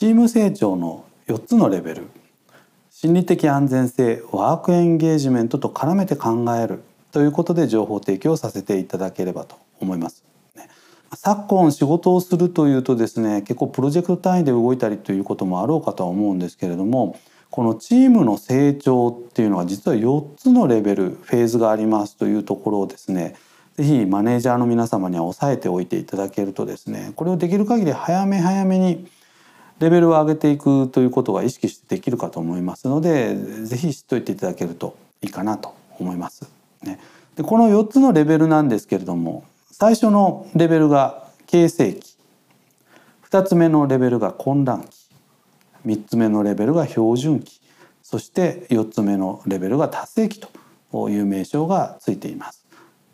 チーム成長の4つのレベル。心理的安全性ワークエンゲージメントと絡めて考える。ということで情報提供させていただければと思います。昨今仕事をするというとですね結構プロジェクト単位で動いたりということもあろうかとは思うんですけれどもこのチームの成長っていうのは実は4つのレベルフェーズがありますというところをですね是非マネージャーの皆様には押さえておいていただけるとですねこれをできる限り早め早めにレベルを上げていくということが意識してできるかと思いますので是非知っておいていただけるといいかなと思います。ね、でこの4つのレベルなんですけれども最初のレベルが形成期。2つ目のレベルが混乱期。3つ目のレベルが標準期。そして4つ目のレベルが達成期という名称がついています。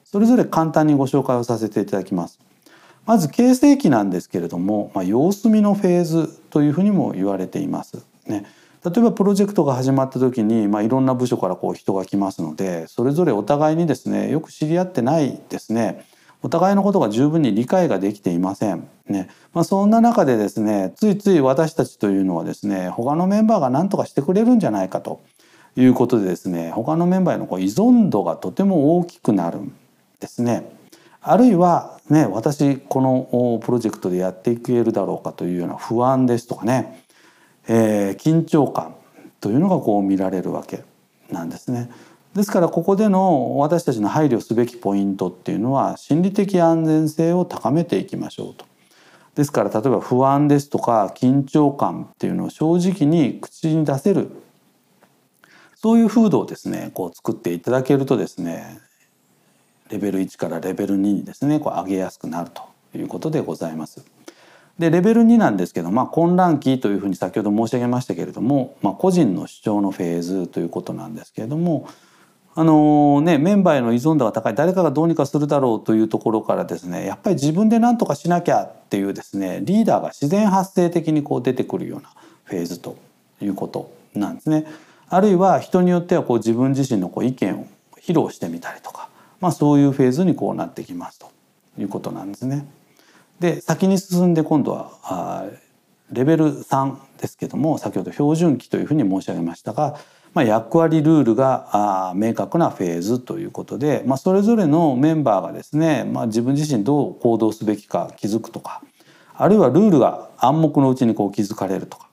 それぞれ簡単にご紹介をさせていただきます。まず形成期なんですけれども、まあ、様子見のフェーズというふうにも言われています。ね。例えばプロジェクトが始まった時に、まあ、いろんな部署からこう人が来ますのでそれぞれお互いにですねよく知り合ってないですね。お互いのことが十分に理解ができていません。ね。まあ、そんな中でですねついつい私たちというのはですね他のメンバーが何とかしてくれるんじゃないかと。いうことでですね他のメンバーへのこう依存度がとても大きくなるんですね。あるいはね私このプロジェクトでやっていけるだろうかというような不安ですとかね、えー、緊張感というのがこう見られるわけなんですね。ですからここでの私たちの配慮すべきポイントっていうのは心理的安全性を高めていきましょうと。ですから例えば不安ですとか緊張感っていうのを正直に口に出せるそういう風土をですねこう作っていただけるとですねレベル1からレベル2にですねこう上げやすくなるということでございます。でレベル2なんですけど、まあ、混乱期というふうに先ほど申し上げましたけれども、まあ、個人の主張のフェーズということなんですけれどもあのね、メンバーへの依存度が高い誰かがどうにかするだろうというところからですねやっぱり自分で何とかしなきゃっていうですねリーダーが自然発生的にこう出てくるようなフェーズということなんですね。あるいは人によってはこう自分自身のこう意見を披露してみたりとか、まあ、そういうフェーズにこうなってきますということなんですね。で先に進んで今度はあレベル3ですけども先ほど標準期というふうに申し上げましたがまあ、役割ルールが明確なフェーズということで、まあ、それぞれのメンバーがですね、まあ、自分自身どう行動すべきか気づくとかあるいはルールが暗黙のうちにこう気づかれるとか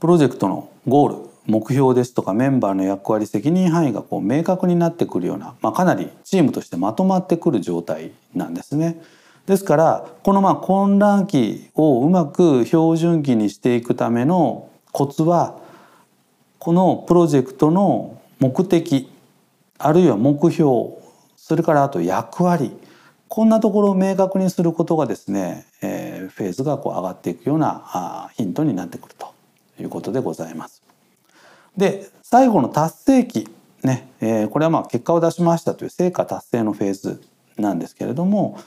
プロジェクトのゴール目標ですとかメンバーの役割責任範囲がこう明確になってくるような、まあ、かなりチームとしてまとまってくる状態なんですね。ですからこのまあ混乱期をうまく標準期にしていくためのコツはこのプロジェクトの目的あるいは目標それからあと役割こんなところを明確にすることがですね、えー、フェーズがこう上がっていくようなあヒントになってくるということでございます。で最後の達成期ね、えー、これはまあ結果を出しましたという成果達成のフェーズなんですけれども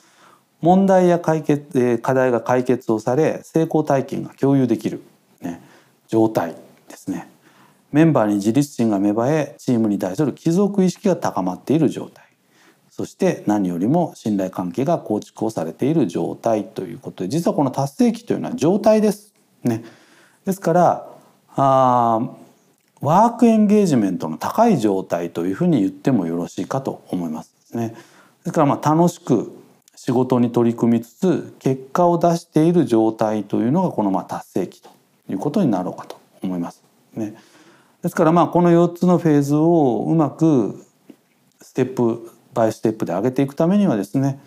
問題や解決え課題が解決をされ成功体験が共有できるね状態ですね。メンバーに自立心が芽生えチームに対する帰属意識が高まっている状態。そして何よりも信頼関係が構築をされている状態ということで実はこの達成期というのは状態です。ね、ですからあワークエンゲージメントの高い状態というふうに言ってもよろしいかと思いますね。ですからまあ楽しく仕事に取り組みつつ結果を出している状態というのがこのまあ達成期ということになろうかと思います。ね、ですからまあこの4つのフェーズをうまくステップバイステップで上げていくためにはですね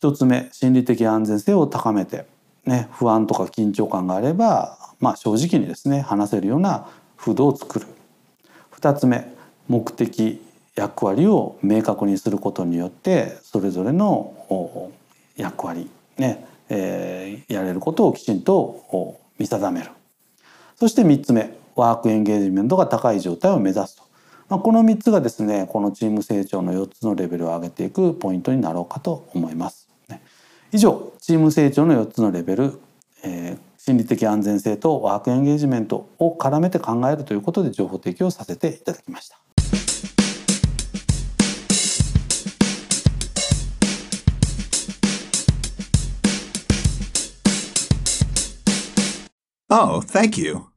1つ目心理的安全性を高めて、ね、不安とか緊張感があれば、まあ、正直にですね話せるような風土を作る。2つ目目的役割を明確にすることによってそれぞれの役割ね、えー、やれることをきちんと見定める。そして3つ目ワークエンゲージメントが高い状態を目指すと、まあ、この3つがですねこのチーム成長の4つのレベルを上げていくポイントになろうかと思います。以上チーム成長の4つのレベル、心理的安全性とワークエンゲージメントを絡めて考えるということで情報提供させていただきました。Oh, thank you.